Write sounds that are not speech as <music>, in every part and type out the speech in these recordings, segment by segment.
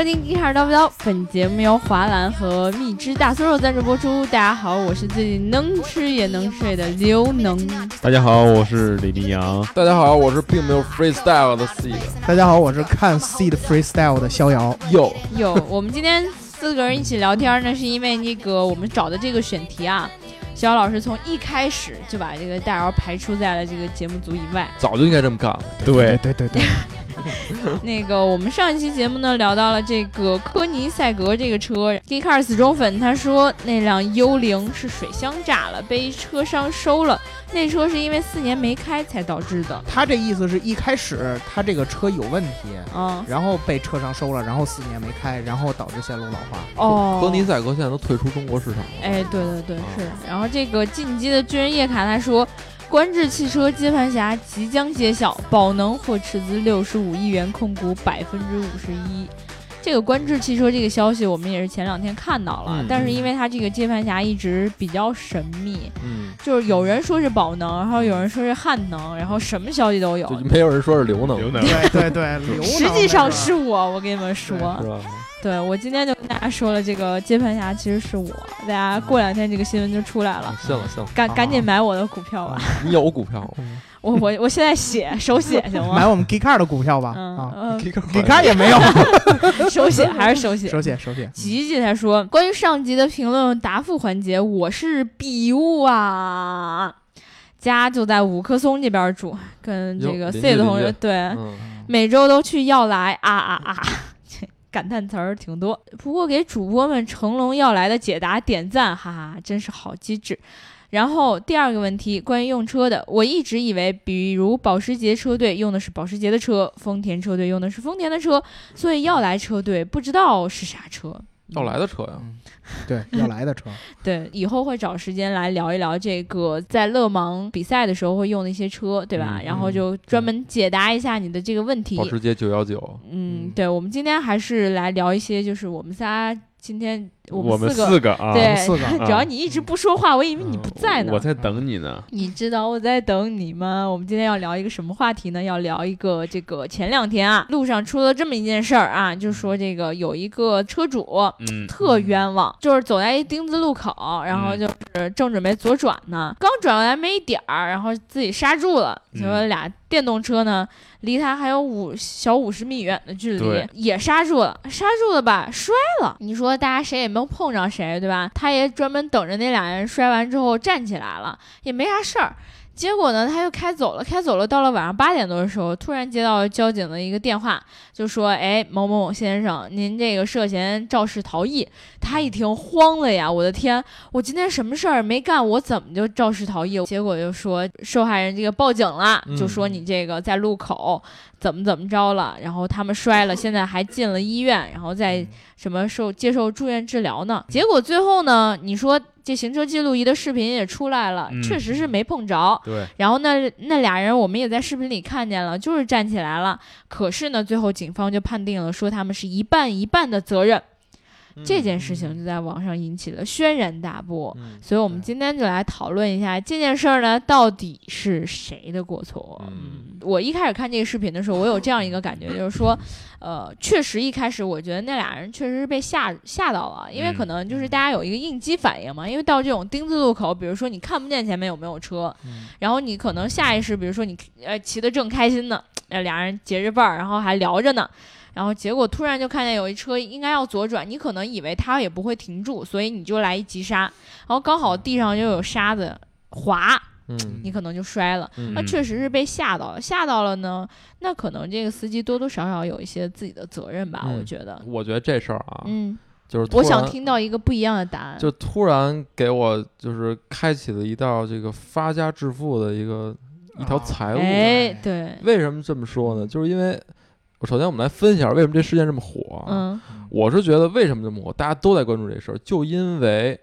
收听《一开始叨不叨》，本节目由华兰和蜜汁大酥肉赞助播出。大家好，我是最近能吃也能睡的刘能。大家好，我是李立阳。大家好，我是并没有 freestyle 的 seed。大家好，我是看 seed freestyle 的逍遥。有有，我们今天四个人一起聊天呢，是因为那个我们找的这个选题啊。肖老师从一开始就把这个大姚排除在了这个节目组以外，早就应该这么干了。对对对对。<laughs> 那个，我们上一期节目呢聊到了这个科尼赛格这个车，迪卡尔死忠粉他说那辆幽灵是水箱炸了，被车商收了。那车是因为四年没开才导致的。他这意思是一开始他这个车有问题，嗯，然后被车商收了，然后四年没开，然后导致线路老化。哦，科尼赛格现在都退出中国市场了。哎，对对对，是。然后这个进击的巨人叶卡他说。观致汽车接盘侠即将揭晓，宝能或斥资六十五亿元控股百分之五十一。这个观致汽车这个消息，我们也是前两天看到了，但是因为它这个接盘侠一直比较神秘，嗯，就是有人说是宝能，然后有人说是汉能，然后什么消息都有，没有人说是刘能。刘能，对对对，刘实际上是我，我跟你们说。对，我今天就跟大家说了，这个接盘侠其实是我。大家过两天这个新闻就出来了，信了信了，赶赶紧买我的股票吧。你有股票？我我我现在写手写行吗？买我们 G Car 的股票吧。啊，G Car 也没有，<laughs> 手写还是手写？手写手写。吉吉他说，关于上集的评论答复环节，我是比物啊，家就在五棵松这边住，跟这个 C 的同学对，每周都去要来啊啊啊。感叹词儿挺多，不过给主播们成龙要来的解答点赞，哈哈，真是好机智。然后第二个问题，关于用车的，我一直以为，比如保时捷车队用的是保时捷的车，丰田车队用的是丰田的车，所以要来车队不知道是啥车。要来的车呀，对，<laughs> 要来的车。<laughs> 对，以后会找时间来聊一聊这个在勒芒比赛的时候会用的一些车，对吧？然后就专门解答一下你的这个问题。保时捷九幺九。嗯，对，我们今天还是来聊一些，就是我们仨。今天我们四个啊，对，四个，<laughs> 只要你一直不说话，我以为你不在呢。我在等你呢。你知道我在等你吗？我们今天要聊一个什么话题呢？要聊一个这个前两天啊，路上出了这么一件事儿啊，就说这个有一个车主，嗯，特冤枉，就是走在一丁字路口，然后就是正准备左转呢，刚转过来没一点儿，然后自己刹住了，结果俩电动车呢。离他还有五小五十米远的距离，也刹住了，刹住了吧，摔了。你说大家谁也没有碰上谁，对吧？他也专门等着那俩人摔完之后站起来了，也没啥事儿。结果呢，他就开走了，开走了。到了晚上八点多的时候，突然接到交警的一个电话，就说：“哎，某某某先生，您这个涉嫌肇事逃逸。”他一听慌了呀，我的天，我今天什么事儿没干，我怎么就肇事逃逸？结果就说受害人这个报警了，就说你这个在路口怎么怎么着了，然后他们摔了，<laughs> 现在还进了医院，然后在什么受接受住院治疗呢？结果最后呢，你说。这行车记录仪的视频也出来了，确实是没碰着。对，然后那那俩人我们也在视频里看见了，就是站起来了。可是呢，最后警方就判定了，说他们是一半一半的责任。这件事情就在网上引起了轩然大波，所以我们今天就来讨论一下这件事儿呢，到底是谁的过错？嗯，我一开始看这个视频的时候，我有这样一个感觉，就是说，呃，确实一开始我觉得那俩人确实是被吓吓到了，因为可能就是大家有一个应激反应嘛，因为到这种丁字路口，比如说你看不见前面有没有车，然后你可能下意识，比如说你呃骑得正开心呢，呃俩人结着伴儿，然后还聊着呢。然后结果突然就看见有一车应该要左转，你可能以为他也不会停住，所以你就来一急刹，然后刚好地上又有沙子滑，嗯，你可能就摔了。那确实是被吓到了，吓到了呢，那可能这个司机多多少少有一些自己的责任吧，我觉得。我觉得这事儿啊，嗯，就是我想听到一个不一样的答案，就突然给我就是开启了一道这个发家致富的一个一条财路。哎，对，为什么这么说呢？就是因为。首先，我们来分析一下为什么这事件这么火。嗯，我是觉得为什么这么火，大家都在关注这事儿，就因为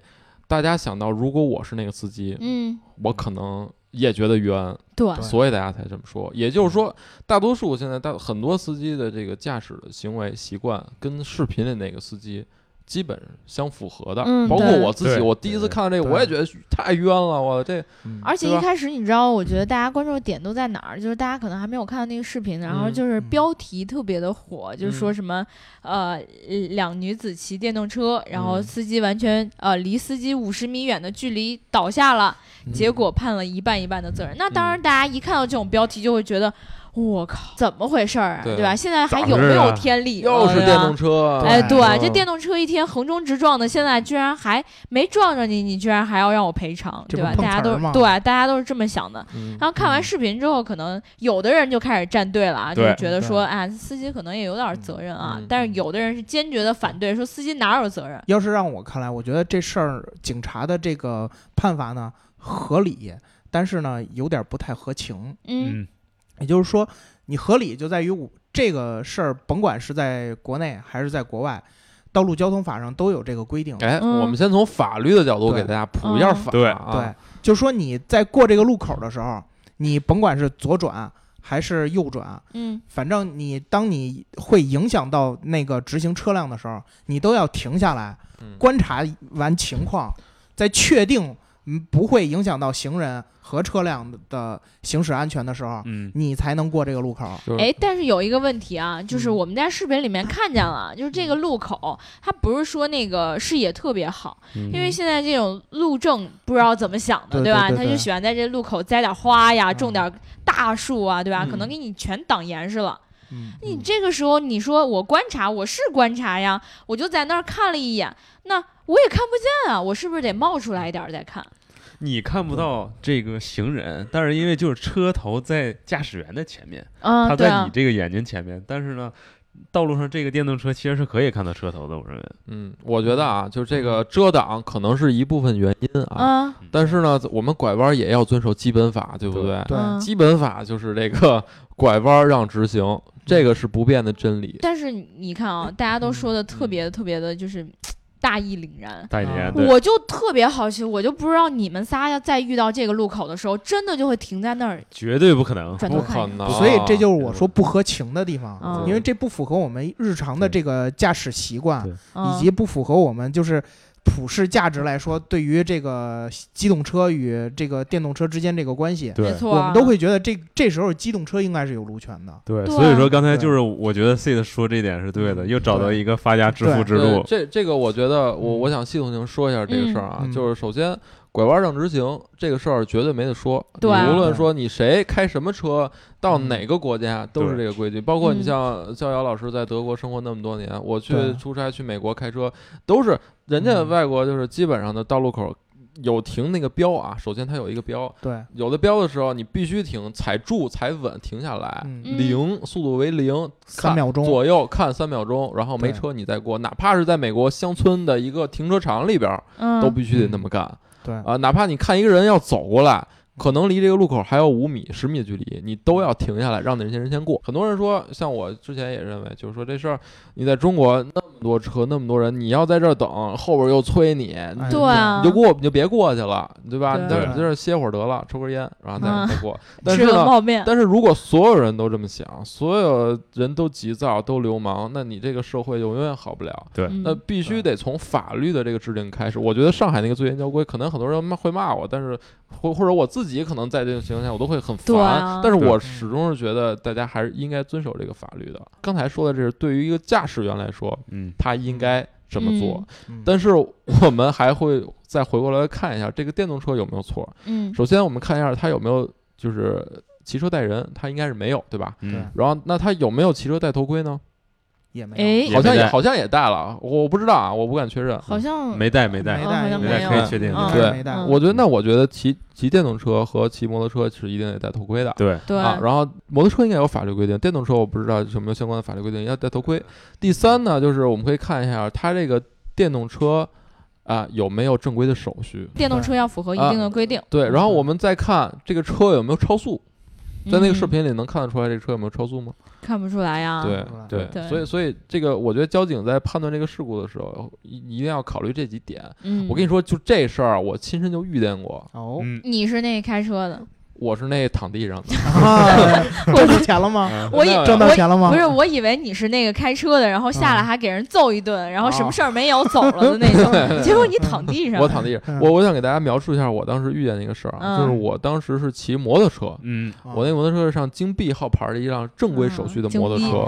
大家想到，如果我是那个司机，嗯，我可能也觉得冤，对，所以大家才这么说。也就是说，大多数现在大很多司机的这个驾驶的行为习惯跟视频里那个司机基本相符合的，包括我自己，我第一次看到这个，我也觉得太冤了，我这。而且一开始你知道，我觉得大家关注的点都在哪儿？就是大家可能还没有看到那个视频，然后就是标题特别的火，就是说什么呃两女子骑电动车，然后司机完全呃离司机五十米远的距离倒下了，结果判了一半一半的责任。那当然，大家一看到这种标题就会觉得。我靠，怎么回事儿啊？对吧？现在还有没有天理？又是电动车，哎，对，这电动车一天横冲直撞的，现在居然还没撞着你，你居然还要让我赔偿，对吧？大家都对，大家都是这么想的。然后看完视频之后，可能有的人就开始站队了啊，就觉得说，哎，司机可能也有点责任啊。但是有的人是坚决的反对，说司机哪有责任？要是让我看来，我觉得这事儿警察的这个判罚呢合理，但是呢有点不太合情。嗯。也就是说，你合理就在于这个事儿，甭管是在国内还是在国外，道路交通法上都有这个规定。哎，我们先从法律的角度给大家普一下法。对对，就是说你在过这个路口的时候，你甭管是左转还是右转，嗯，反正你当你会影响到那个直行车辆的时候，你都要停下来观察完情况，再确定嗯不会影响到行人。和车辆的行驶安全的时候，嗯，你才能过这个路口。哎，但是有一个问题啊，就是我们在视频里面看见了，就是这个路口，它不是说那个视野特别好，因为现在这种路政不知道怎么想的，对吧？他就喜欢在这路口栽点花呀，种点大树啊，对吧？可能给你全挡严实了。你这个时候你说我观察，我是观察呀，我就在那儿看了一眼，那我也看不见啊，我是不是得冒出来一点再看？你看不到这个行人，但是因为就是车头在驾驶员的前面，他在你这个眼睛前面。但是呢，道路上这个电动车其实是可以看到车头的。我认为，嗯，我觉得啊，就是这个遮挡可能是一部分原因啊。但是呢，我们拐弯也要遵守基本法，对不对？对，基本法就是这个拐弯让直行，这个是不变的真理。但是你看啊，大家都说的特别特别的，就是。大义凛然，大义凛然，我就特别好奇，我就不知道你们仨要再遇到这个路口的时候，真的就会停在那儿？绝对不可能，不可能。所以这就是我说不合情的地方，因为这不符合我们日常的这个驾驶习惯，以及不符合我们就是。普世价值来说，对于这个机动车与这个电动车之间这个关系，没错，我们都会觉得这这时候机动车应该是有路权的。对，所以说刚才就是我觉得 C 的说这点是对的，又找到一个发家致富之路。这这个我觉得我我想系统性说一下这个事儿啊，就是首先。拐弯让直行这个事儿绝对没得说，对，无论说你谁开什么车到哪个国家都是这个规矩，包括你像逍遥老师在德国生活那么多年，我去出差去美国开车都是人家外国就是基本上的道路口有停那个标啊，首先它有一个标，对，有的标的时候你必须停，踩住踩稳停下来，零速度为零，三秒钟左右看三秒钟，然后没车你再过，哪怕是在美国乡村的一个停车场里边，都必须得那么干。对。啊，哪怕你看一个人要走过来，可能离这个路口还有五米、十米的距离，你都要停下来，让那些人先过。很多人说，像我之前也认为，就是说这事儿，你在中国那么多车，那么多人，你要在这儿等，后边又催你，对啊，你就过，你就别过去了，对吧？你在在这歇会儿得了，抽根烟，然后再再过。吃个泡面。但是如果所有人都这么想，所有人都急躁、都流氓，那你这个社会就永远好不了。对，那必须得从法律的这个制定开始。我觉得上海那个最严交规，可能很多人骂会骂我，但是或或者我自己可能在这种情况下，我都会很烦。但是我始终是觉得大家还是应该遵守这个法律的。刚才说的这是对于一个驾驶员来说，嗯，他应该这么做。但是我们还会再回过来看一下这个电动车有没有错。嗯，首先我们看一下他有没有就是骑车带人，他应该是没有，对吧？嗯。然后那他有没有骑车戴头盔呢？也没有，好像也好像也带了，我不知道啊，我不敢确认。好像没带，没带，没带，没带，可以确定。对，我觉得那我觉得骑骑电动车和骑摩托车是一定得戴头盔的。对对啊，然后摩托车应该有法律规定，电动车我不知道有没有相关的法律规定要戴头盔。第三呢，就是我们可以看一下它这个电动车啊有没有正规的手续。电动车要符合一定的规定。对，然后我们再看这个车有没有超速。在那个视频里能看得出来这车有没有超速吗？看不出来呀。对对，所以所以这个我觉得交警在判断这个事故的时候，一一定要考虑这几点。我跟你说，就这事儿，我亲身就遇见过。哦，你是那开车的？我是那躺地上的，<laughs> <laughs> 挣到钱了吗？我以挣到钱了吗？不是，我以为你是那个开车的，然后下来还给人揍一顿，然后什么事儿没有走了的那种。<laughs> 结果你躺地上，我躺地上。我我想给大家描述一下我当时遇见那个事儿啊，就是我当时是骑摩托车，嗯，我那摩托车是上京 B 号牌的一辆正规手续的摩托车，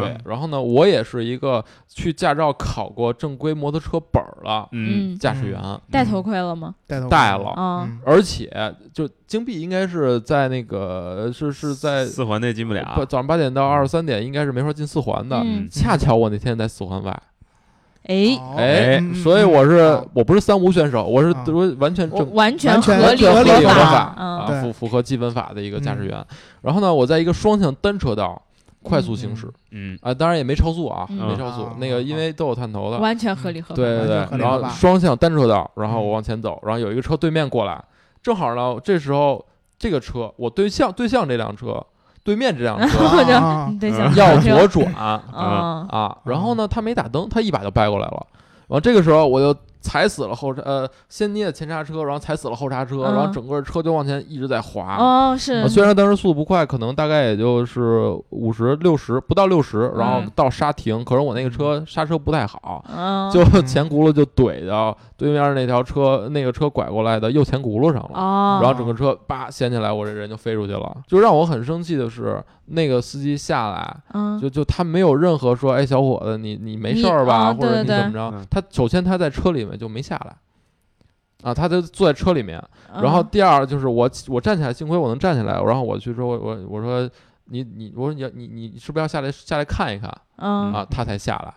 对。然后呢，我也是一个去驾照考过正规摩托车本儿了，嗯，驾驶员戴头盔了吗？戴头戴了，嗯，而且就。京币应该是在那个是是在四环内进不了，早上八点到二十三点应该是没法进四环的。恰巧我那天在四环外，哎。哎，所以我是我不是三无选手，我是我完全正完全合理合法。啊，符符合基本法的一个驾驶员。然后呢，我在一个双向单车道快速行驶，嗯。啊，当然也没超速啊，没超速。那个因为都有探头的，完全合理合法。对对对，然后双向单车道，然后我往前走，然后有一个车对面过来。正好呢，这时候这个车，我对象对象这辆车，对面这辆车 <laughs> 要左转啊啊，然后呢，他没打灯，他一把就掰过来了，然后这个时候我就。踩死了后呃，先捏的前刹车，然后踩死了后刹车，然后整个车就往前一直在滑。哦，是。虽然当时速度不快，可能大概也就是五十六十不到六十，然后到刹停。可是我那个车刹车不太好，就前轱辘就怼到对面那条车那个车拐过来的右前轱辘上了。然后整个车叭掀起来，我这人就飞出去了。就让我很生气的是。那个司机下来，就就他没有任何说，哎，小伙子，你你没事儿吧？或者你怎么着？他首先他在车里面就没下来，啊，他就坐在车里面。然后第二就是我我站起来，幸亏我能站起来。然后我去说，我我说你你我说你你你是不是要下来下来看一看？啊，他才下来。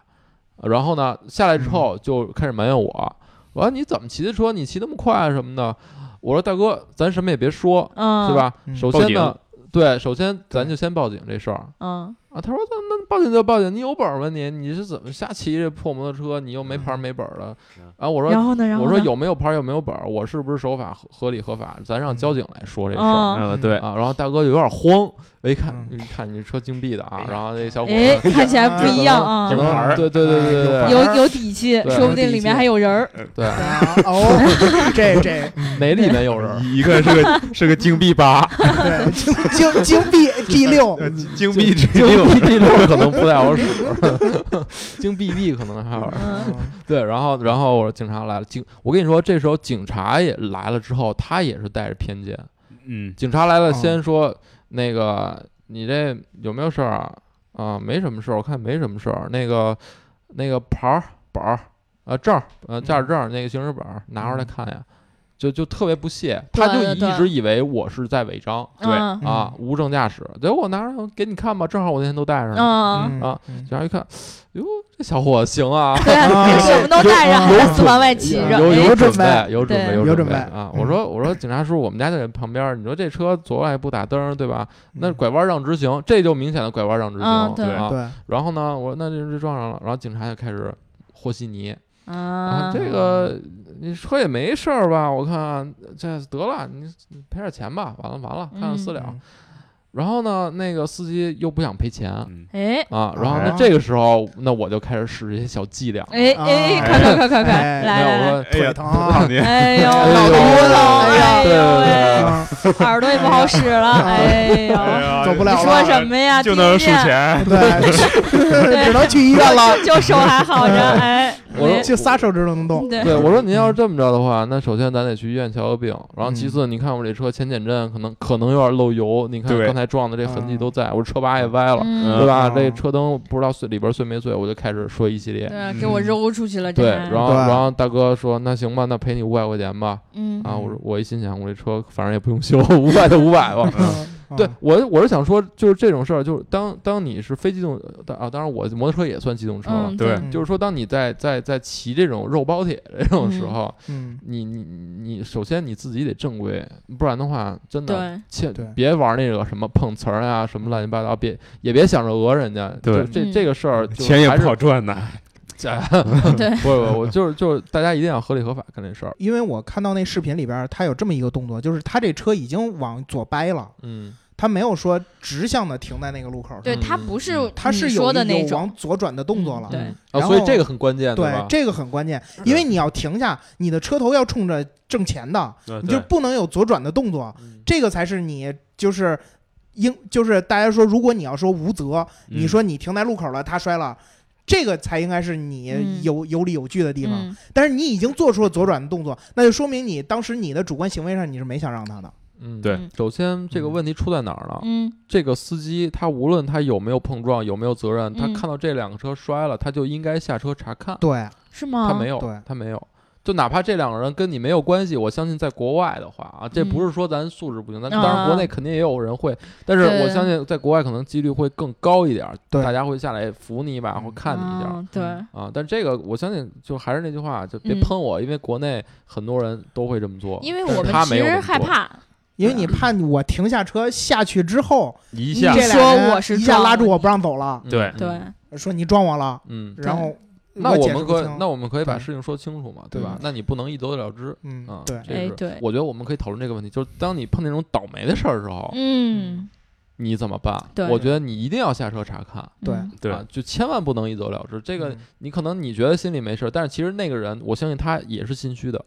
然后呢，下来之后就开始埋怨我，我说你怎么骑的车？你骑那么快什么的？我说大哥，咱什么也别说，对吧？首先呢。对，首先咱就先报警这事儿。嗯啊，他说那那报警就报警，你有本儿吗？你你是怎么瞎骑这破摩托车？你又没牌没本儿的。然后我说，然后呢？然后我说有没有牌有没有本儿？我是不是守法合合理合法？咱让交警来说这事儿。嗯，对啊。然后大哥就有点慌，我一看，一看你车金币的啊。然后那小伙子看起来不一样啊，可能对对对对对，有有底气，说不定里面还有人儿。对哦，这这 <laughs> 哪里面有人？一个是个是个金币八，<laughs> 对，金金币 G 六，金币 G 六 G 六可能不太好使，金币 B 可能还好。<laughs> 对，然后然后我说警察来了，警，我跟你说，这时候警察也来了之后，他也是带着偏见。嗯，警察来了，先说那个你这有没有事儿啊？啊，没什么事儿，我看没什么事儿。那个那个牌儿本儿啊证呃驾驶证那个行驶本拿出来看呀。就就特别不屑，他就一直以为我是在违章，对啊，无证驾驶。结果我拿着给你看吧，正好我那天都带上了啊。警察一看，哟，这小伙子行啊，对，<laughs> 什么都带着，还在四环外骑着，有有准备，有准备，有准备啊。我说我说警察叔，我们家就在旁边，你说这车左外不打灯，对吧？那拐弯让直行，这就明显的拐弯让直行，对啊。然后呢，我说那就撞上了，然后警察就开始和稀泥。啊，这个你车也没事儿吧？我看这得了，你赔点钱吧。完了完了，看看私了。然后呢，那个司机又不想赔钱，哎。啊，然后那这个时候，那我就开始使这些小伎俩，哎哎，快快快快快，来，我说腿疼，哎呦，脑子疼，哎呦喂，耳朵也不好使了，哎呦，走不了，说什么呀？就能数钱，对，只能去医院了，就手还好着，哎，我说就仨手指头能动，对，我说您要是这么着的话，那首先咱得去医院瞧个病，然后其次，你看我这车前减震可能可能有点漏油，你看刚才。撞的这痕迹都在，我车把也歪了，对吧？这车灯不知道碎里边碎没碎，我就开始说一系列，对，给我揉出去了。对，然后然后大哥说：“那行吧，那赔你五百块钱吧。”嗯啊，我说我一心想，我这车反正也不用修，五百就五百吧。对我，我是想说，就是这种事儿，就是当当你是非机动啊，当然我摩托车也算机动车了，对，就是说，当你在在在骑这种肉包铁这种时候，嗯，你你你，首先你自己得正规，不然的话，真的切别玩那个什么碰瓷儿啊，什么乱七八糟，别也别想着讹人家，对，这这个事儿钱也不好赚呐。<laughs> 对，不不，我就是就是大家一定要合理合法干这事儿，因为我看到那视频里边，他有这么一个动作，就是他这车已经往左掰了，嗯。他没有说直向的停在那个路口上。对他不是，他是有的那种往左转的动作了。对，啊，所以这个很关键，对这个很关键，因为你要停下，你的车头要冲着正前的，你就不能有左转的动作，这个才是你就是应就是大家说，如果你要说无责，你说你停在路口了，他摔了。这个才应该是你有有理有据的地方，但是你已经做出了左转的动作，那就说明你当时你的主观行为上你是没想让他的。嗯，对。首先这个问题出在哪儿呢？嗯，这个司机他无论他有没有碰撞，有没有责任，他看到这两个车摔了，他就应该下车查看。对，是吗？他没有，他没有。就哪怕这两个人跟你没有关系，我相信在国外的话啊，这不是说咱素质不行，咱当然国内肯定也有人会，但是我相信在国外可能几率会更高一点，大家会下来扶你一把或看你一下，对啊，但这个我相信就还是那句话，就别喷我，因为国内很多人都会这么做，因为我们其实害怕，因为你怕我停下车下去之后一下说我是一下拉住我不让走了，对。对，说你撞我了，嗯，然后。那我们可那我们可以把事情说清楚嘛，对吧？那你不能一走了之，嗯啊，对，这对，我觉得我们可以讨论这个问题，就是当你碰那种倒霉的事儿的时候，嗯，你怎么办？对，我觉得你一定要下车查看，对对，就千万不能一走了之。这个你可能你觉得心里没事，但是其实那个人，我相信他也是心虚的。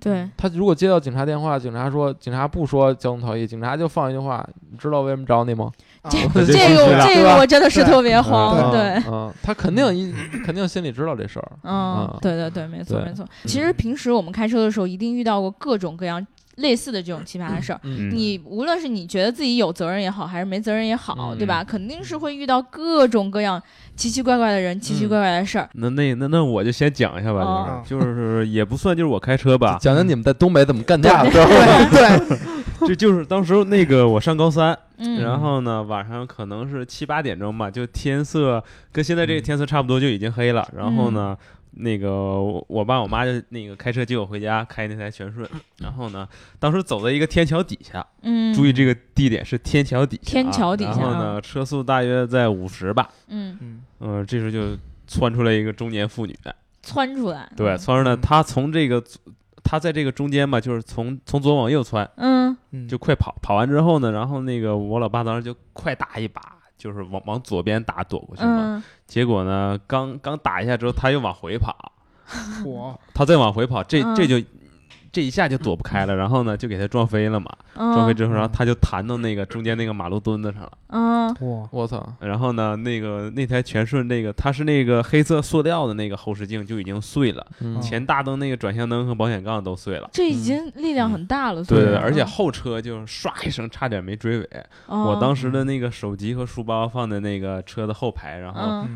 对他如果接到警察电话，警察说警察不说交通逃逸，警察就放一句话，你知道为什么找你吗？这这个这个我真的是特别慌，对，嗯，他肯定一肯定心里知道这事儿，嗯，对对对，没错没错。其实平时我们开车的时候，一定遇到过各种各样。类似的这种奇葩的事儿，你无论是你觉得自己有责任也好，还是没责任也好，对吧？肯定是会遇到各种各样奇奇怪怪的人，奇奇怪怪的事儿。那那那那我就先讲一下吧，就是就是也不算，就是我开车吧，讲讲你们在东北怎么干架的。<laughs> 对，<laughs> 这就是当时那个我上高三，然后呢晚上可能是七八点钟吧，就天色跟现在这个天色差不多，就已经黑了。然后呢。那个我爸我妈就那个开车接我回家，开那台全顺。然后呢，当时走在一个天桥底下，嗯，注意这个地点是天桥底下，天桥底下。然后呢，车速大约在五十吧，嗯嗯嗯，这时候就窜出来一个中年妇女，窜出来，对，窜出来，她从这个，她在这个中间嘛，就是从从左往右窜，嗯，就快跑，跑完之后呢，然后那个我老爸当时就快打一把。就是往往左边打躲过去嘛，结果呢，刚刚打一下之后，他又往回跑，我他再往回跑，这这就。这一下就躲不开了，然后呢，就给他撞飞了嘛。撞飞之后，然后他就弹到那个中间那个马路墩子上了。嗯，哇，我操！然后呢，那个那台全顺那个，它是那个黑色塑料的那个后视镜就已经碎了，前大灯那个转向灯和保险杠都碎了。这已经力量很大了。对对，而且后车就唰一声，差点没追尾。我当时的那个手机和书包放在那个车的后排，然后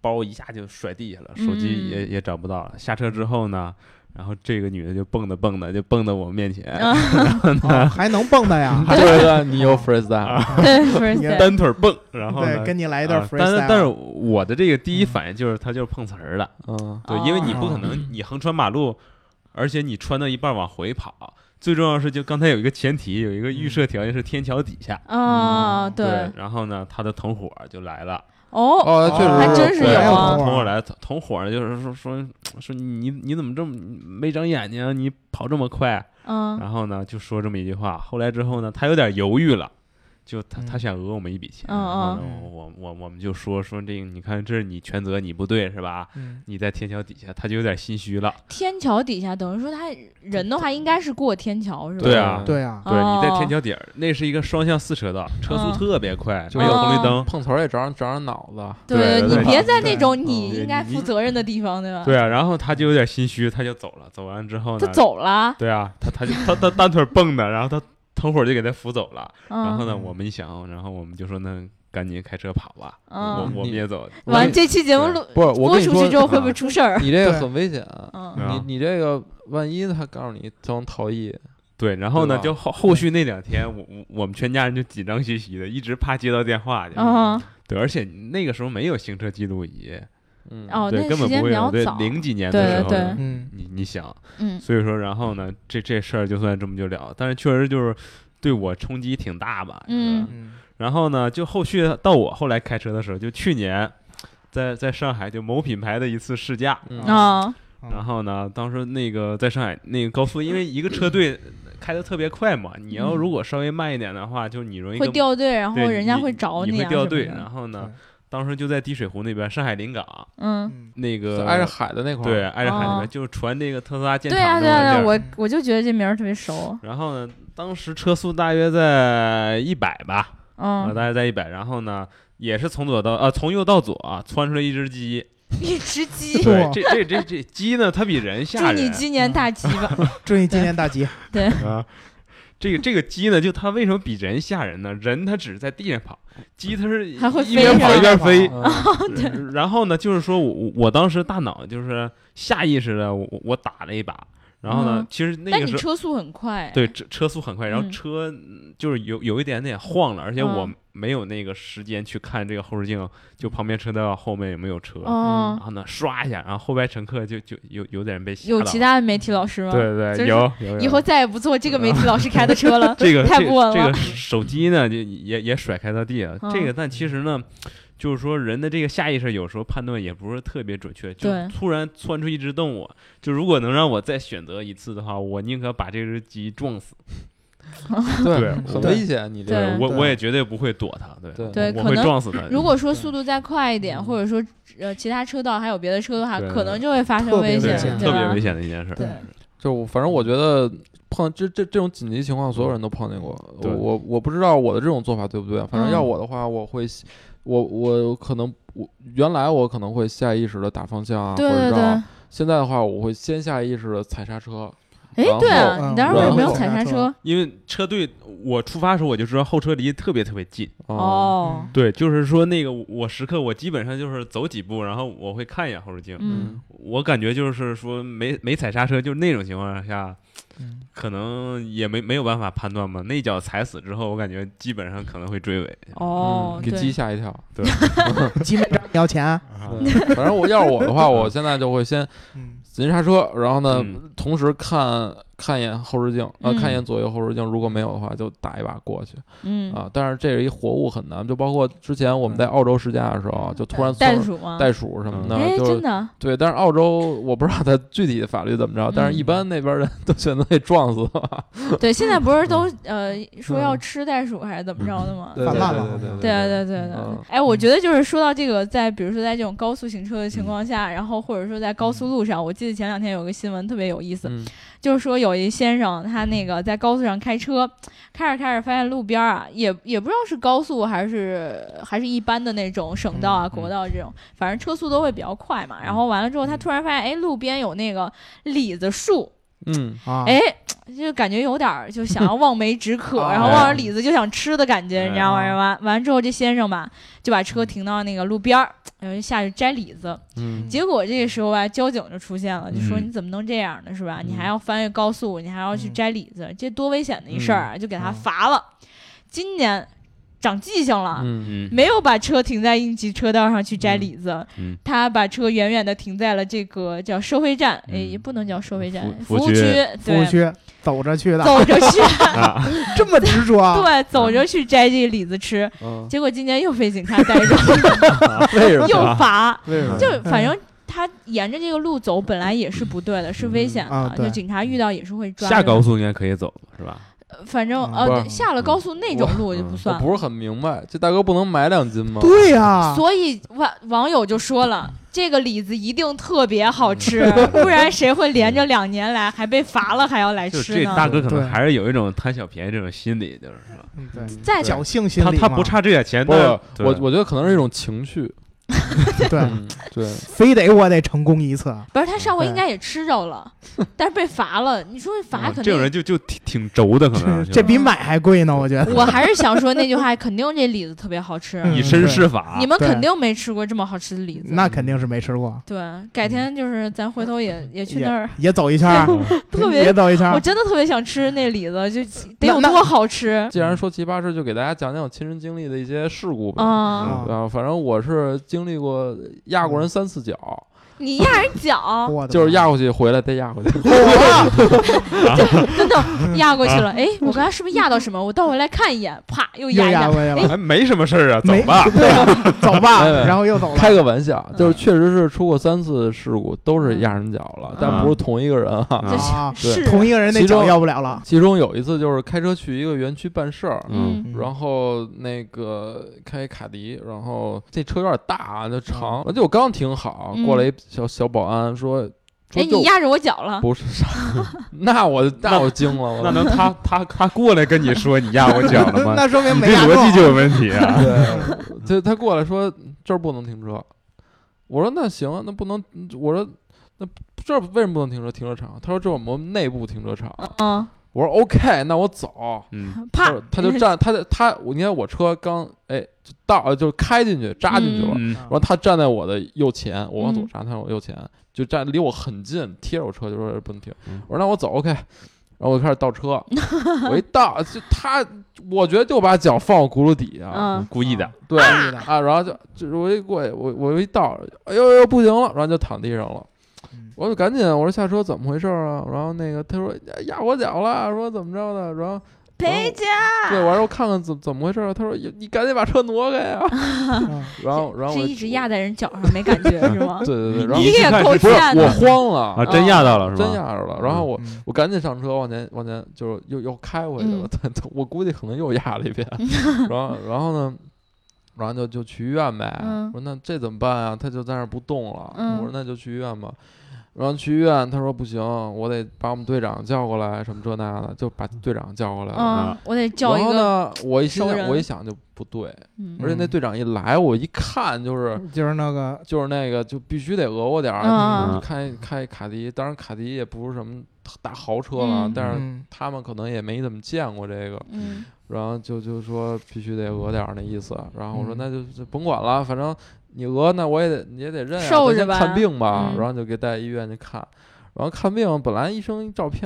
包一下就甩地下了，手机也也找不到了。下车之后呢？然后这个女的就蹦的蹦的，就蹦到我面前，<laughs> 还能蹦的呀？<laughs> 对，你有 freestyle，对，单腿蹦，然后呢，跟你来一段 freestyle。但是但是我的这个第一反应就是他就是碰瓷儿的，嗯，对，因为你不可能你横穿马路，而且你穿到一半往回跑，最重要是就刚才有一个前提，有一个预设条件是天桥底下，啊，对，然后呢，他的同伙就来了。哦哦，确实还真是有同伙来，同伙呢就是说说说你你怎么这么没长眼睛？你跑这么快？嗯，然后呢就说这么一句话。后来之后呢，他有点犹豫了。就他他想讹我们一笔钱，然后我我我们就说说这个，你看这是你全责，你不对是吧？你在天桥底下，他就有点心虚了。天桥底下等于说他人的话应该是过天桥是吧？对啊，对啊，对，你在天桥底儿，那是一个双向四车道，车速特别快，没有红绿灯，碰瓷儿也着着着脑子。对你别在那种你应该负责任的地方，对吧？对啊，然后他就有点心虚，他就走了。走完之后呢？他走了。对啊，他他就他他单腿蹦的，然后他。同伙就给他扶走了，然后呢，我们一想，然后我们就说，那赶紧开车跑吧，我我们也走。完这期节目录不是播出去之后会不会出事儿？你这个很危险啊，你你这个万一他告诉你装逃逸，对，然后呢，就后后续那两天，我我我们全家人就紧张兮兮的，一直怕接到电话去。对，而且那个时候没有行车记录仪。嗯。哦，对，根本不会有。对，零几年的时候，嗯，你你想，嗯，所以说，然后呢，这这事儿就算这么就了，但是确实就是对我冲击挺大吧，嗯，然后呢，就后续到我后来开车的时候，就去年在在上海就某品牌的一次试驾啊，然后呢，当时那个在上海那个高速，因为一个车队开的特别快嘛，你要如果稍微慢一点的话，就你容易会掉队，然后人家会找你，会掉队。然后呢，当时就在滴水湖那边，上海临港，嗯，那个挨着海的那块儿，对，挨着海那边，就是传那个特斯拉建厂对啊，对啊，我我就觉得这名儿特别熟。然后呢，当时车速大约在一百吧，嗯，大约在一百。然后呢，也是从左到呃从右到左窜出来一只鸡。<laughs> 一只鸡，对，这这这这鸡呢，它比人吓人。祝你今年大吉吧！<laughs> 祝你今年大吉。<laughs> 对啊，这个 <laughs> 这个鸡呢，就它为什么比人吓人呢？人它只是在地上跑，鸡它是 <laughs> 还会一边跑一边飞。<laughs> 对。然后呢，就是说我我当时大脑就是下意识的，我我打了一把。然后呢，其实那个车速很快。对，车车速很快，然后车就是有有一点点晃了，而且我。没有那个时间去看这个后视镜，就旁边车道后面有没有车，然后呢刷一下，然后后排乘客就就有有点被吓有其他的媒体老师吗？对对，有有。以后再也不坐这个媒体老师开的车了，这个太不稳了。这个手机呢，就也也甩开到地了。这个，但其实呢，就是说人的这个下意识有时候判断也不是特别准确。就突然窜出一只动物，就如果能让我再选择一次的话，我宁可把这只鸡撞死。<laughs> 对，很危险。你这，我我也绝对不会躲它。对对，我会撞死它。如果说速度再快一点，或者说呃其他车道还有别的车的话，可能就会发生危险，特别危险的一件事。对，就反正我觉得碰这这这种紧急情况，所有人都碰见过。我我我不知道我的这种做法对不对。反正要我的话，我会我我可能我原来我可能会下意识的打方向啊，或者绕。现在的话，我会先下意识的踩刹车。哎，对啊，你当时为什么没有踩刹车？因为车队我出发的时候我就知道后车离特别特别近。哦，对，就是说那个我时刻我基本上就是走几步，然后我会看一眼后视镜。嗯，我感觉就是说没没踩刹车，就是那种情况下，可能也没没有办法判断嘛。那脚踩死之后，我感觉基本上可能会追尾。哦，给鸡吓一跳。对，<laughs> 鸡没要钱。反正我要是我的话，我现在就会先。紧急刹车，然后呢，同时看看一眼后视镜，呃，看一眼左右后视镜，如果没有的话，就打一把过去。嗯啊，但是这是一活物很难，就包括之前我们在澳洲试驾的时候，就突然袋鼠吗？袋鼠什么的，哎，真的。对，但是澳洲我不知道它具体的法律怎么着，但是一般那边人都选择给撞死了。<laughs> 对，现在不是都呃说要吃袋鼠还是怎么着的吗？对对对对对对对。哎，我觉得就是说到这个，在比如说在这种高速行车的情况下，然后或者说在高速路上，我记得。前两天有个新闻特别有意思，就是说有一先生他那个在高速上开车，开着开着发现路边啊，也也不知道是高速还是还是一般的那种省道啊、国道这种，反正车速都会比较快嘛。然后完了之后，他突然发现，哎，路边有那个李子树。嗯啊，哎，就感觉有点就想要 <laughs> 望梅止渴，然后望着李子就想吃的感觉，你知道吗？完完之后，这先生吧就把车停到那个路边儿，然后就下去摘李子。嗯，结果这个时候吧，交警就出现了，就说你怎么能这样呢？是吧？你还要翻越高速，你还要去摘李子，这多危险的一事儿啊！就给他罚了。今年。长记性了，没有把车停在应急车道上去摘李子，他把车远远的停在了这个叫收费站，哎，也不能叫收费站，服务区，服务区，走着去的，走着去，<laughs> 这么执着，<laughs> 对，走着去摘这李子吃，结果今天又被警察逮着，<laughs> 为什么？又罚，为什么？就反正他沿着这个路走本来也是不对的，是危险的，就警察遇到也是会抓。下高速应该可以走，是吧？反正呃，下了高速那种路就不算。不是很明白，这大哥不能买两斤吗？对呀。所以网网友就说了，这个李子一定特别好吃，<laughs> 不然谁会连着两年来还被罚了还要来吃呢？这大哥可能还是有一种贪小便宜这种心理，就是说，对，再侥幸心理他他不差这点钱，不，我我觉得可能是一种情绪。<laughs> 对对，非得我得成功一次。不是他上回应该也吃着了，但是被罚了。你说罚肯定这种人就就挺挺轴的，可能这比买还贵呢。我觉得我还是想说那句话，肯定这李子特别好吃，以身试法。你们肯定没吃过这么好吃的李子，那肯定是没吃过。对，改天就是咱回头也也去那儿也走一圈，特别也走一圈。<laughs> 我真的特别想吃那李子，就得有多好吃。既然说奇葩事，就给大家讲讲我亲身经历的一些事故吧。啊，反正我是经历过。压过人三次脚，你压人脚，就是压过去回来再压过去，<laughs> 等等 <laughs> 压过去了。哎，我刚才是不是压到什么？我倒回来看一眼，啪又压压。过去了。哎，没什么事儿啊，走吧，<laughs> 走吧，然后又走了。开个玩笑，就是确实是出过三次事故，都是压人脚了，但不是同一个人哈。是，同一个人那脚要不了了。其中有一次就是开车去一个园区办事儿，嗯，然后那个开卡迪，然后这车有点大，就长，就我刚停好，过来一小小保安说：“哎，你压着我脚了。”不是，<laughs> 那我那我惊了，那能他他他过来跟你说你压我脚了吗？那说明没逻辑就有问题啊！<laughs> 对，就他过来说这儿不能停车，我说那行，那不能，我说那这为什么不能停车？停车场？他说这我们内部停车场。嗯。我说 OK，那我走。嗯，怕他就站，他在他，你看我车刚哎就到，就开进去扎进去了。然后他站在我的右前，我往左扎，他往我右前，就站离我很近，贴着我车，就说不能停。我说那我走 OK，然后我就开始倒车。<laughs> 我一倒，就他，我觉得就把脚放我轱辘底下，故意的。对啊，然后就就是我一过去，我我一倒，哎呦呦不行了，然后就躺地上了。我就赶紧，我说下车怎么回事啊？然后那个他说压我脚了，说怎么着的？然后赔钱。对，我说我看看怎怎么回事啊？他说你赶紧把车挪开呀。<laughs> 然后然后是一直压在人脚上没感觉是吗？<laughs> 对对对。然后你也够不是我慌了啊，真压到了是吧？真压着了。然后我我赶紧上车往前往前就是又又开回去了。<laughs> 我估计可能又压了一遍。然后然后呢？然后就就去医院呗。我说那这怎么办啊？他就在那不动了。我说那就去医院吧。然后去医院，他说不行，我得把我们队长叫过来，什么这那的，就把队长叫过来了。嗯，我得叫一个。然后呢，我一心想，我一想就不对，而且那队长一来，我一看就是就是那个就是那个，就必须得讹我点儿。开开卡迪，当然卡迪也不是什么大豪车了，但是他们可能也没怎么见过这个。嗯。然后就就说必须得讹点儿那意思。然后我说那就就甭管了，反正。你讹那我也得你也得认啊，先看病吧，然后就给带医院去看，然后看病本来医生照片，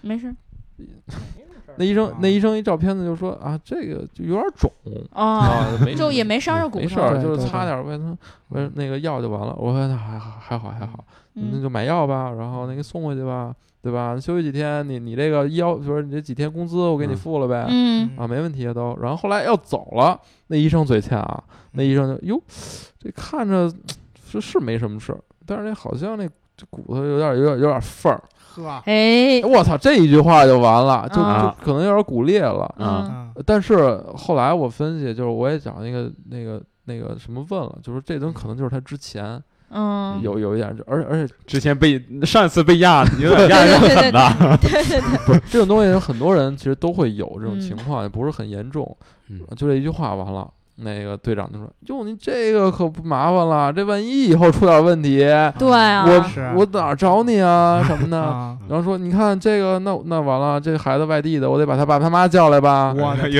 没事，<laughs> 那医生那医生一照片子就说啊这个就有点肿啊，就也没伤着骨头，没事儿，就是擦点维他维那个药就完了。我说那还好还好还好，那就买药吧，然后那个送回去吧，对吧？休息几天，你你这个医药就是你这几天工资我给你付了呗，啊没问题都。然后后来要走了，那医生嘴欠啊，那医生就哟。这看着是是没什么事儿，但是那好像那这骨头有点有点有点缝儿。呵，哎，我操，这一句话就完了，就就可能有点骨裂了。嗯，但是后来我分析，就是我也找那个那个那个什么问了，就是这东西可能就是他之前嗯有有一点，而而且之前被上一次被压 <laughs> 有点压的很大。对对对，不是这种东西，很多人其实都会有这种情况，也不是很严重。嗯，就这一句话完了。那个队长就说：“哟，你这个可不麻烦了，这万一以后出点问题，对啊，我我哪找你啊 <laughs> 什么的？然后说，你看这个，那那完了，这孩子外地的，我得把他爸他妈叫来吧。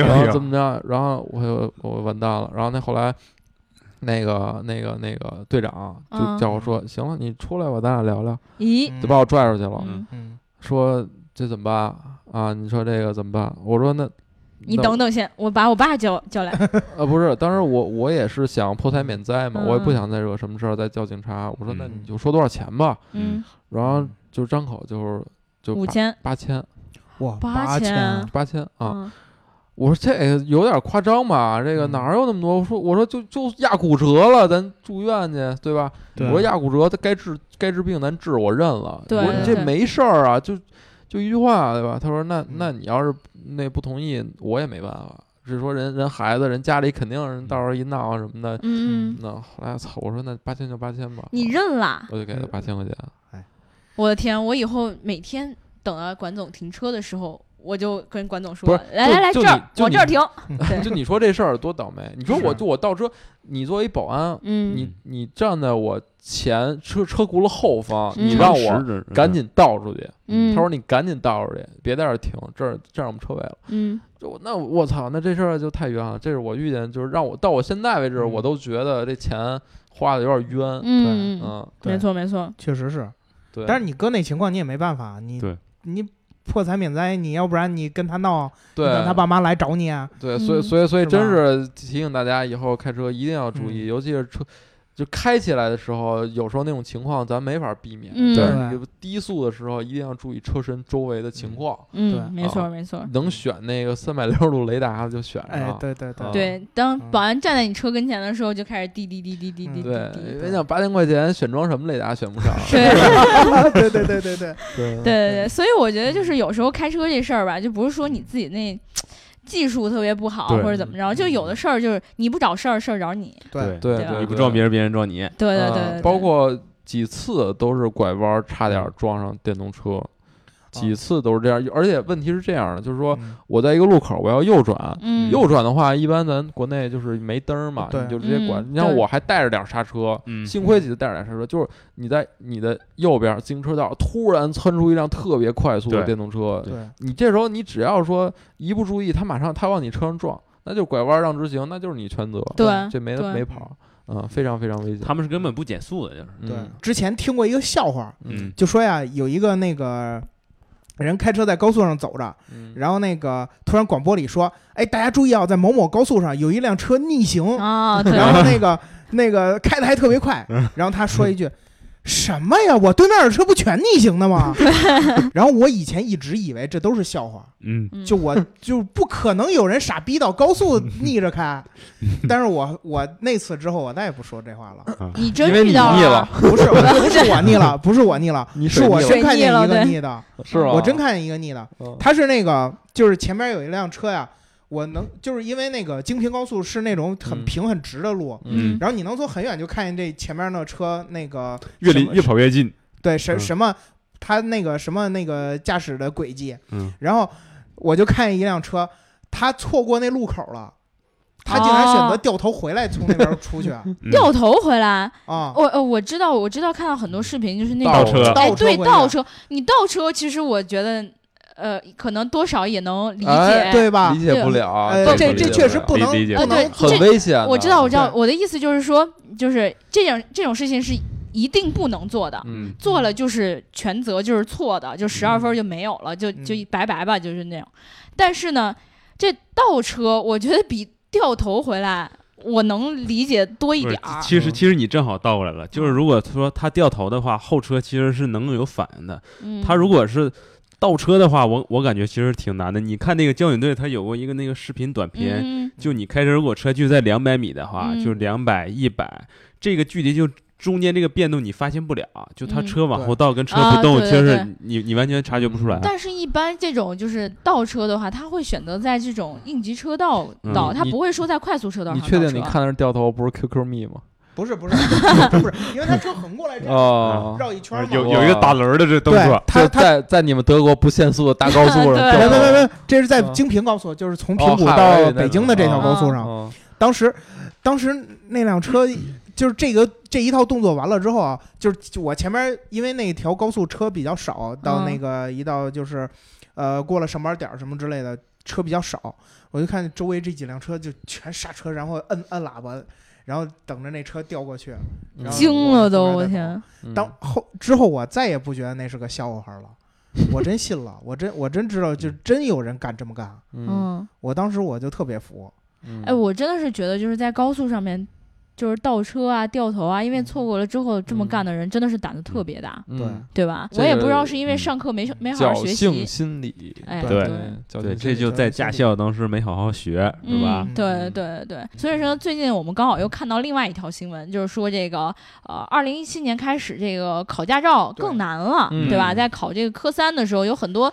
然后怎么着？然后我就我完蛋了。然后那后来，那个那个那个队长就叫我说：行了，你出来吧，咱俩聊聊。咦，就把我拽出去了。说这怎么办啊？你说这个怎么办？我说那。”你等等先，我把我爸叫叫来。<laughs> 呃，不是，当时我我也是想破财免灾嘛，我也不想再惹什么事儿，再叫警察。我说那你就说多少钱吧。嗯。然后就张口就是就五千八千，哇，八千八千啊！我说这有点夸张吧？这个哪有那么多？我说我说就就压骨折了，咱住院去，对吧？我说压骨折，他该治该治病咱治，我认了。我说你这没事儿啊，就就一句话，对吧？他说那那你要是。那不同意，我也没办法。是说人人孩子人家里肯定人到时候一闹什么的，嗯，那后来操，我说那八千就八千吧。你认了？我就给他八千块钱。哎，我的天！我以后每天等到管总停车的时时候，我就跟管总说：“来来来，这儿往这儿停。<laughs> ”就你说这事儿多倒霉！你说我就我倒车，你作为保安，你你站在我。前车车轱辘后方，你让我赶紧倒出去。他说：“你赶紧倒出去，别在这儿停，这儿这儿我们车位了。”嗯，就那我操，那这事儿就太冤了。这是我遇见，就是让我到我现在为止，我都觉得这钱花的有点冤。嗯嗯，没错没错，确实是。对，但是你搁那情况，你也没办法。你你破财免灾，你要不然你跟他闹，对，他爸妈来找你啊。对，所以所以所以真是提醒大家，以后开车一定要注意，尤其是车。就开起来的时候，有时候那种情况咱没法避免。对，低速的时候一定要注意车身周围的情况。嗯，没错没错。能选那个三百六十度雷达就选上。对对对。对，当保安站在你车跟前的时候，就开始滴滴滴滴滴滴滴。对，你想八千块钱选装什么雷达选不上。<laughs> 对对对对对对对对。所以我觉得就是有时候开车这事儿吧，就不是说你自己那。技术特别不好，或者怎么着，就有的事儿就是你不找事儿，事儿找你。对对对，你不撞别人，别人撞你。对对对，包括几次都是拐弯，差点撞上电动车。几次都是这样，而且问题是这样的，就是说我在一个路口，我要右转，右转的话，一般咱国内就是没灯嘛，你就直接管。你像我还带着点刹车，幸亏记得带着点刹车，就是你在你的右边自行车道突然窜出一辆特别快速的电动车，你这时候你只要说一不注意，他马上他往你车上撞，那就拐弯让直行，那就是你全责，对，这没没跑，嗯，非常非常危险。他们是根本不减速的，就是。对，之前听过一个笑话，嗯，就说呀，有一个那个。人开车在高速上走着，然后那个突然广播里说：“哎，大家注意啊，在某某高速上有一辆车逆行啊，然后那个那个开的还特别快。<laughs> ”然后他说一句。什么呀？我对面的车不全逆行的吗？<laughs> 然后我以前一直以为这都是笑话，嗯，就我就不可能有人傻逼到高速逆着开。<laughs> 但是我我那次之后，我再也不说这话了。你真遇到了？不是不是我逆了，不是我逆了，是我真看见一个逆的，是吗？我真看见一个逆的，他是那个就是前面有一辆车呀。我能就是因为那个京平高速是那种很平很直的路，嗯，然后你能从很远就看见这前面那车那个越离越跑越近，对，什什么他那个什么那个驾驶的轨迹，嗯，然后我就看见一辆车，他错过那路口了，他竟然选择掉头回来从那边出去，掉头回来？啊！我呃我知道我知道看到很多视频就是那倒车，哎对倒车，你倒车其实我觉得。呃，可能多少也能理解，对吧？理解不了，这这确实不能，不能很危险。我知道，我知道，我的意思就是说，就是这种这种事情是一定不能做的，做了就是全责，就是错的，就十二分就没有了，就就拜拜吧，就是那种。但是呢，这倒车，我觉得比掉头回来，我能理解多一点儿。其实，其实你正好倒过来了，就是如果说他掉头的话，后车其实是能有反应的。他如果是。倒车的话，我我感觉其实挺难的。你看那个交警队，他有过一个那个视频短片，就你开车如果车距在两百米的话，就两百一百，这个距离就中间这个变动你发现不了，就他车往后倒跟车不动，其实你你完全察觉不出来。但是，一般这种就是倒车的话，他会选择在这种应急车道倒，他不会说在快速车道上你确定你看的是掉头，不是 QQ 密吗？不是不是 <laughs> 不是，因为他车横过来这样绕一圈嘛。有有一个打轮的这动作，他在在你们德国不限速的大高速上。<laughs> 别别别别，这是在京平高速，就是从平谷到北京的这条高速上。当时当时那辆车就是这个这一套动作完了之后啊，就是我前面因为那条高速车比较少，到那个一到就是呃过了上班点什么之类的车比较少，我就看周围这几辆车就全刹车，然后摁摁喇叭。然后等着那车调过去，惊了都！我天！当后之后，我再也不觉得那是个笑话了，<laughs> 我真信了，我真我真知道，就真有人敢这么干。嗯，我当时我就特别服。哎，我真的是觉得，就是在高速上面。就是倒车啊，掉头啊，因为错过了之后这么干的人真的是胆子特别大，对。对吧？我也不知道是因为上课没没好好学习，心理，哎，对对，这就在驾校当时没好好学，是吧？对对对，所以说最近我们刚好又看到另外一条新闻，就是说这个呃，二零一七年开始这个考驾照更难了，对吧？在考这个科三的时候有很多。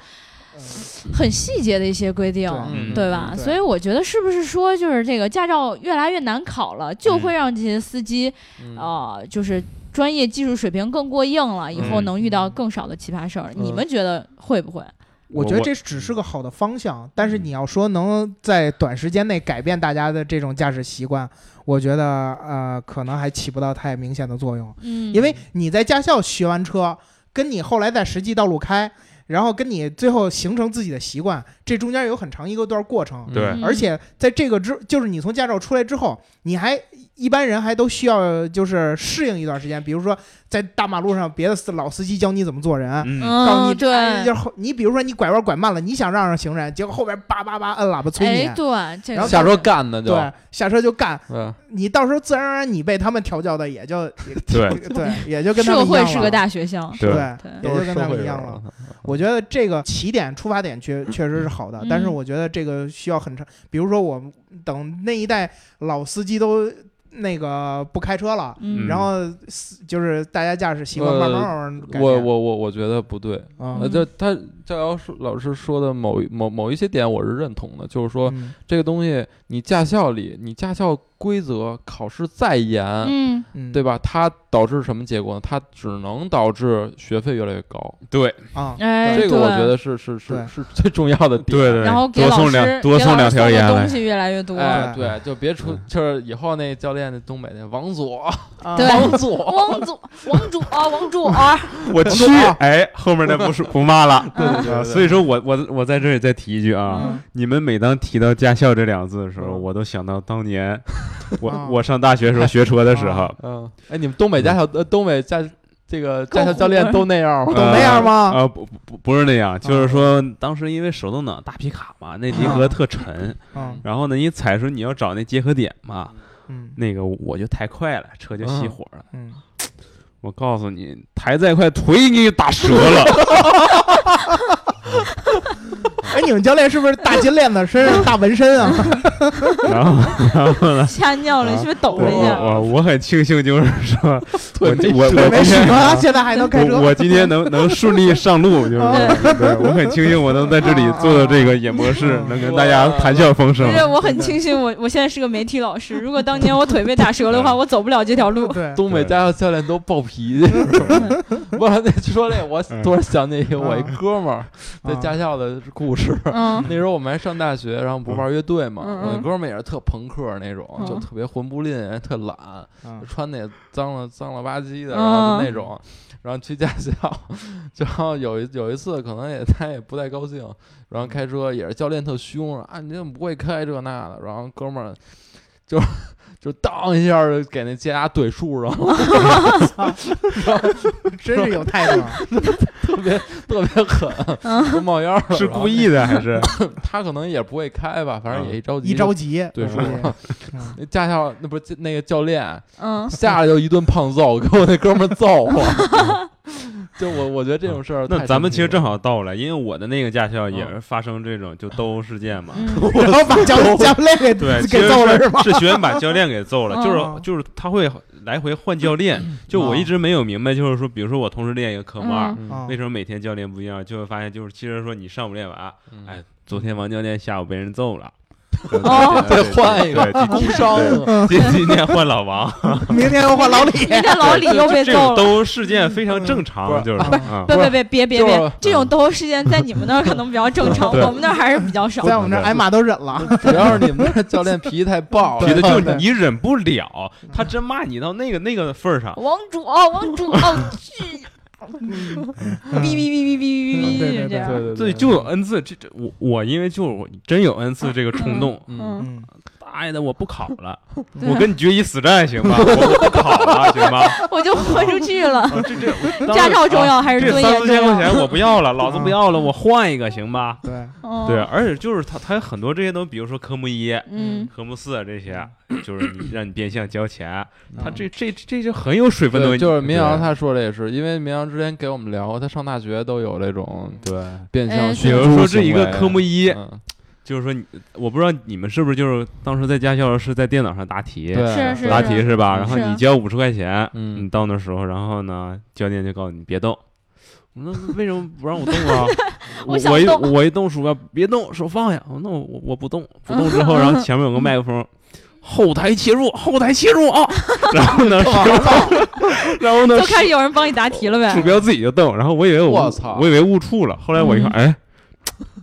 很细节的一些规定，对吧？所以我觉得是不是说，就是这个驾照越来越难考了，就会让这些司机，呃，就是专业技术水平更过硬了，以后能遇到更少的奇葩事儿。你们觉得会不会？我觉得这只是个好的方向，但是你要说能在短时间内改变大家的这种驾驶习惯，我觉得呃，可能还起不到太明显的作用。嗯，因为你在驾校学完车，跟你后来在实际道路开。然后跟你最后形成自己的习惯，这中间有很长一个段过程。对，而且在这个之，就是你从驾照出来之后，你还一般人还都需要就是适应一段时间，比如说在大马路上，别的老司机教你怎么做人，告诉你对，就你比如说你拐弯拐慢了，你想让让行人，结果后边叭叭叭摁喇叭催你，对，然后下车干的就对，下车就干，你到时候自然而然你被他们调教的也就 <laughs> 对对，也就跟他们社会是个大学校，对，也就跟他们一样了。我觉得这个起点出发点确确实是好的，但是我觉得这个需要很长，比如说我等那一代老司机都。那个不开车了，然后就是大家驾驶习惯慢慢慢慢改我我我我觉得不对，啊，就他教姚老师说的某某某一些点，我是认同的，就是说这个东西，你驾校里，你驾校。规则考试再严，嗯，对吧？它导致什么结果呢？它只能导致学费越来越高。对。啊，这个我觉得是是是是最重要的点。对对，然后多送两多送两条盐东西越来越多。哎，对，就别出，就是以后那教练那东北那王佐，对，王佐，王佐，王佐，王佐，我去，哎，后面那不是不骂了。<laughs> 对对对，所以说我我我在这里再提一句啊，你们每当提到驾校这两个字的时候，我都想到当年。我我上大学时候学车的时候，嗯，哎，你们东北驾校呃，东北驾这个驾校教练都那样吗？都那样吗？啊，不不不是那样，就是说当时因为手动挡大皮卡嘛，那离合特沉，然后呢，你踩时候你要找那结合点嘛，嗯，那个我就太快了，车就熄火了，嗯，我告诉你，抬再快腿给你打折了。<laughs> 哎，你们教练是不是大金链子，身上大纹身啊？<laughs> 然后，然后呢？吓尿了，是不是抖了一下？我我很庆幸，就是说，<laughs> 我我我今天现在还能开车。我今天能能顺利上路，就是对我很庆幸，我能在这里做到这个演播室，能跟大家谈笑风生。不是，我很庆幸，我我现在是个媒体老师。如果当年我腿被打折了的话，我走不了这条路。对，东北驾校教练都暴脾气。<laughs> 不，那说这，我突然想起我一哥们儿在驾校的故事。那时候我们还上大学，然后不玩乐队嘛。我那哥们也是特朋克那种，就特别混不吝，特懒，穿的也脏了脏了吧唧的，然后就那种。然后去驾校，<laughs> 然后有一有一次，可能也他也不太高兴，然后开车也是教练特凶啊，你怎么不会开这那的？然后哥们儿就。就当一下给那接牙怼树上了，<laughs> 真是有态度，<laughs> 特别特别狠，都冒烟了。是故意的还是？他可能也不会开吧，反正也一着急，一着急怼树上。那驾校那不是那个教练，嗯，下来就一顿胖揍，给我那哥们揍了。<laughs> 就我，我觉得这种事儿，那咱们其实正好到了，因为我的那个驾校也是发生这种就斗殴事件嘛，<laughs> 然后把教教练给对给揍了是吗？是学员把教练给揍了，就是就是他会来回换教练，就我一直没有明白，就是说，比如说我同时练一个科目二，为什么每天教练不一样？就会发现就是其实说你上午练完，哎，昨天王教练下午被人揍了。哦，再换一个工伤，今今天换老王，明天又换老李，明天老李又被揍了。斗殴事件非常正常，就是不不别别别别，这种斗殴事件在你们那儿可能比较正常，我们那儿还是比较少。在我们这儿挨骂都忍了，主要是你们那教练脾气太暴，觉得就你忍不了，他真骂你到那个那个份儿上。王主，王主，去。哔哔哔哔哔哔哔，这样。对，就有 n 次，这这我我因为就真有 n 次这个冲动，嗯。大爷的我不考了，<laughs> 我跟你决一死战行吗？我不考了 <laughs> 行吗？我就豁出去了。这这 <laughs> 驾照重要还是尊严重要？三四千块钱我不要了，老子不要了，我换一个行吧？对对，而且就是他他有很多这些东西，比如说科目一、嗯，科目四这些。就是你让你变相交钱，他这这这就很有水分的。就是明阳他说的也是，因为明阳之前给我们聊，他上大学都有这种对变相。比如说这一个科目一，就是说你我不知道你们是不是就是当时在驾校是在电脑上答题，是是答题是吧？然后你交五十块钱，你到那时候，然后呢，教练就告诉你别动。那为什么不让我动啊？<laughs> 我一我一动鼠标，别动，手放下。那我我不动，不动之后，然后前面有个麦克风。后台切入，后台切入啊！<laughs> 然后呢，然后呢，就开始有人帮你答题了呗。鼠标自己就动，然后我以为我操，我以为误触了。后来我一看，哎，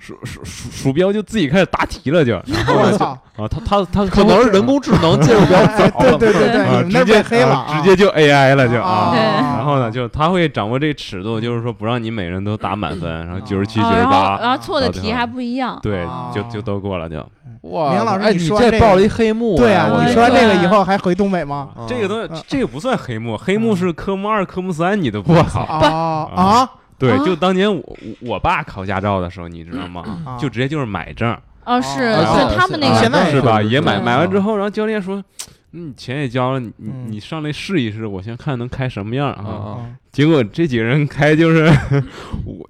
鼠鼠鼠鼠标就自己开始答题了，就。<laughs> 我操！啊，他他他可能是人工智能介入比较 <laughs> 早，对对对对，直接黑了，直接就 AI 了就啊。然后呢，就他会掌握这尺度，就是说不让你每人都打满分，然后九十七、九十八，然后错的题还不一样。对，就就都过了就。哇，明老师，你说这报了一黑幕，对啊，你说这个以后还回东北吗？这个东西，这个不算黑幕，黑幕是科目二、科目三你都不考啊啊！对，就当年我我爸考驾照的时候，你知道吗？就直接就是买证。哦，是，是他们那个现在是吧？也买买完之后，然后教练说。你，钱也交了，你你上来试一试，我先看能开什么样啊？结果这几个人开就是 <laughs> 我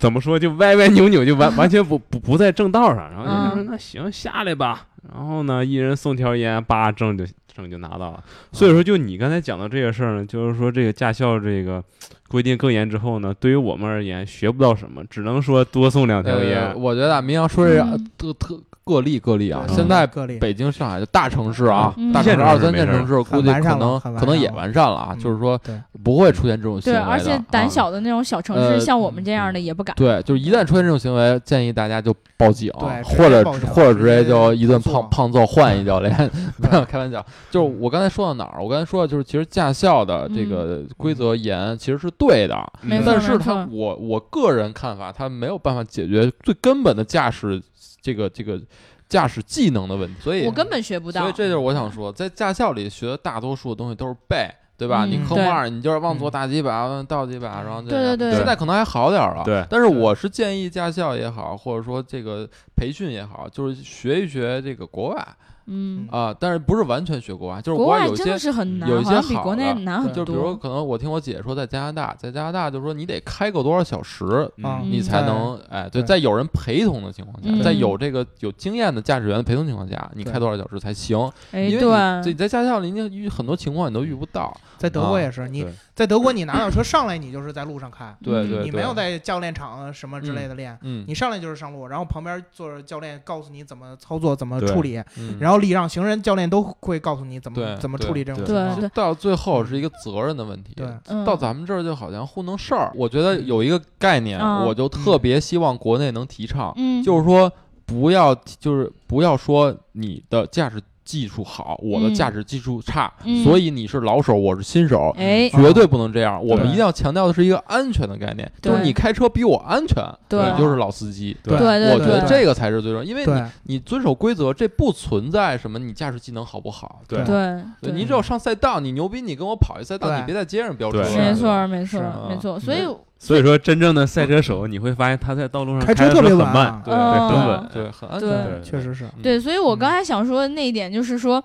怎么说就歪歪扭扭，就完 <laughs> 完全不不不在正道上。然后人家说那行下来吧，然后呢一人送条烟，叭证就证就拿到了。所以说就你刚才讲的这个事儿呢，就是说这个驾校这个规定更严之后呢，对于我们而言学不到什么，只能说多送两条烟。我觉得民谣说这特特。个例个例啊，现在北京、上海的大城市啊，大城市二三线城市估计可能可能也完善了啊，就是说不会出现这种行为对，而且胆小的那种小城市，像我们这样的也不敢。对，就是一旦出现这种行为，建议大家就报警，或者或者直接就一顿胖胖揍换一教练。不要 <laughs> 开玩笑，就是我刚才说到哪儿？我刚才说的就是，其实驾校的这个规则严，其实是对的，但是他我我个人看法，他没有办法解决最根本的驾驶。这个这个驾驶技能的问题，所以我根本学不到。所以这就是我想说，在驾校里学的大多数的东西都是背，对吧？你科目二，你就是往左打几把，往倒几把，然后对对对。现在可能还好点了，对。但是我是建议驾校也好，或者说这个培训也好，就是学一学这个国外。嗯。啊，但是不是完全学国外，就是国外有些有一些好的，就比如可能我听我姐说，在加拿大，在加拿大就是说你得开够多少小时，你才能哎，对，在有人陪同的情况下，在有这个有经验的驾驶员的陪同情况下，你开多少小时才行？因为你在驾校里，你遇很多情况你都遇不到。在德国也是，你在德国你拿到车上来，你就是在路上开，对对，你没有在教练场什么之类的练，你上来就是上路，然后旁边坐着教练告诉你怎么操作、怎么处理，然后礼让行人教练都会告诉你怎么怎么处理这种情况。到最后是一个责任的问题。到咱们这儿就好像糊弄事儿。我觉得有一个概念，我就特别希望国内能提倡，就是说不要就是不要说你的驾驶。技术好，我的驾驶技术差，所以你是老手，我是新手，哎，绝对不能这样。我们一定要强调的是一个安全的概念，就是你开车比我安全，你就是老司机。对，我觉得这个才是最重要，因为你你遵守规则，这不存在什么你驾驶技能好不好。对。对，你只有上赛道，你牛逼，你跟我跑一赛道，你别在街上飙车。没错没错没错，所以。所以说，真正的赛车手，你会发现他在道路上开车特别很慢，对，很稳，对，很安全，确实是。对，所以我刚才想说的那一点就是说，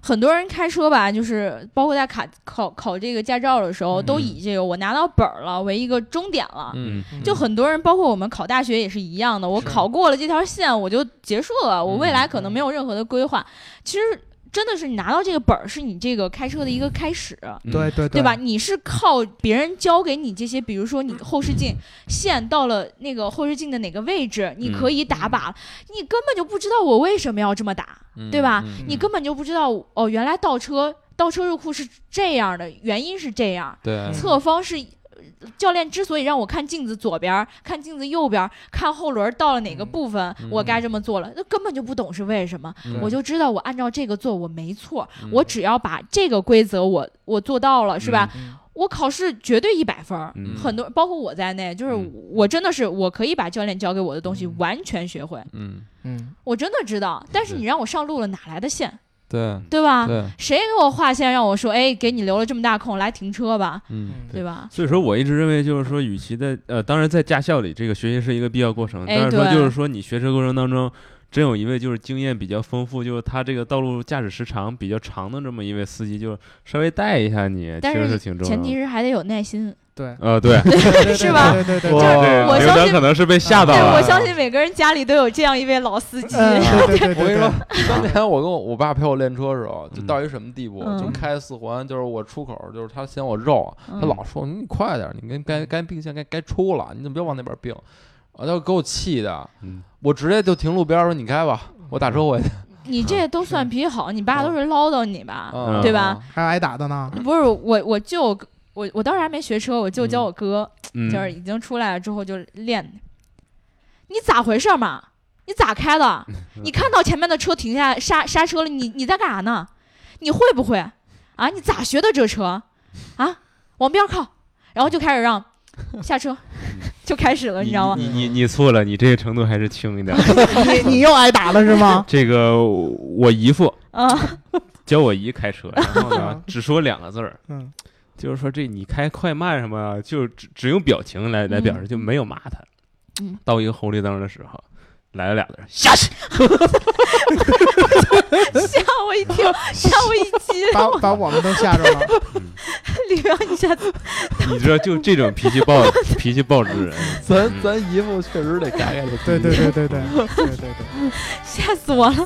很多人开车吧，就是包括在考考考这个驾照的时候，都以这个我拿到本儿了为一个终点了。嗯，就很多人，包括我们考大学也是一样的，我考过了这条线，我就结束了，我未来可能没有任何的规划。其实。真的是你拿到这个本儿，是你这个开车的一个开始，对对对吧？你是靠别人教给你这些，比如说你后视镜线到了那个后视镜的哪个位置，你可以打靶，你根本就不知道我为什么要这么打，对吧？你根本就不知道哦，原来倒车倒车入库是这样的，原因是这样，对，侧方是。教练之所以让我看镜子左边，看镜子右边，看后轮到了哪个部分，我该这么做了，那根本就不懂是为什么。我就知道我按照这个做，我没错。我只要把这个规则我我做到了，是吧？我考试绝对一百分。很多包括我在内，就是我真的是我可以把教练教给我的东西完全学会。嗯嗯，我真的知道。但是你让我上路了，哪来的线？对对吧？对，谁给我划线让我说，哎，给你留了这么大空，来停车吧？嗯，对吧？所以说，我一直认为，就是说，与其在呃，当然在驾校里，这个学习是一个必要过程。但是说，就是说，你学车过程当中，真有一位就是经验比较丰富，就是他这个道路驾驶时长比较长的这么一位司机，就稍微带一下你，其实是挺重要的。前提是还得有耐心。对，<laughs> 呃，<laughs> 对，是吧？对对对，就是我相信可能是被吓到了。我相信每个人家里都有这样一位老司机。对对对，我跟你说，当年我跟我我爸陪我练车的时候，就到一什么地步，就开四环，就是我出口，就是他嫌我肉，他老说你快点，你该该并线该该出了，你怎么别往那边并？啊，他给我气的，我直接就停路边说你开吧，我打车回去。你这都算脾气好，你爸都是唠叨你吧，对吧？还挨打的呢？不是我，我舅。我我当时还没学车，我舅教我哥，就是已经出来了之后就练。你咋回事嘛？你咋开的？你看到前面的车停下来刹刹车了，你你在干啥呢？你会不会？啊？你咋学的这车？啊？往边靠，然后就开始让 <laughs> 下车，就开始了，你知道吗？你你你错了，你这个程度还是轻一点。<laughs> <laughs> 你你又挨打了是吗？这个我姨父啊，教我姨开车，然后呢，只说两个字儿，嗯，就是说这你开快慢什么，就只只用表情来来表示，就没有骂他。嗯，到一个红绿灯的时候。来了俩人，下去，<laughs> 吓我一跳，吓我一 <laughs> 激把把我们都吓着了。<laughs> 李彪，你下次，你知道就这种脾气暴、脾气暴之人，咱咱姨夫确实得改改。对对对对对对对对，吓死我了。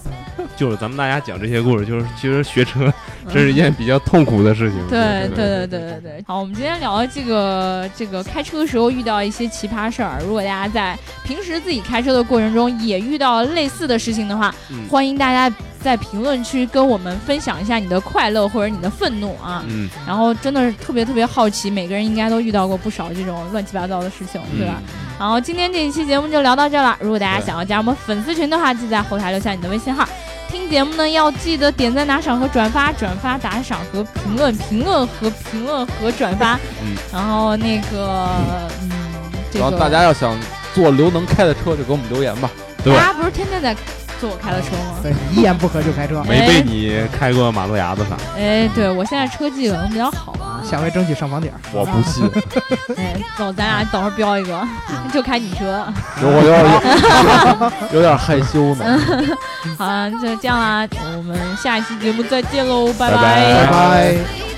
就是咱们大家讲这些故事，就是其实学车这是一件比较痛苦的事情。对对对对对对。好，我们今天聊这个这个开车的时候遇到一些奇葩事儿。如果大家在平时自己开车的过程中，也遇到类似的事情的话，欢迎大家在评论区跟我们分享一下你的快乐或者你的愤怒啊。嗯。然后真的是特别特别好奇，每个人应该都遇到过不少这种乱七八糟的事情，对吧？然后今天这一期节目就聊到这了。如果大家想要加我们粉丝群的话，记在后台留下你的微信号。听节目呢，要记得点赞、打赏和转发，转发、打赏和评论，评论和评论和转发。嗯。然后那个，嗯，然后大家要想坐刘能开的车，就给我们留言吧。大家不是天天在坐我开的车吗？对，一言不合就开车，没被你开过马路牙子上。哎，对我现在车技可能比较好啊，下回争取上房顶。我不信。哎，走，咱俩等会儿飙一个，<laughs> 就开你车。我有点 <laughs> 有点害羞呢。<laughs> 好了，就这样啦，我们下一期节目再见喽，拜拜拜拜。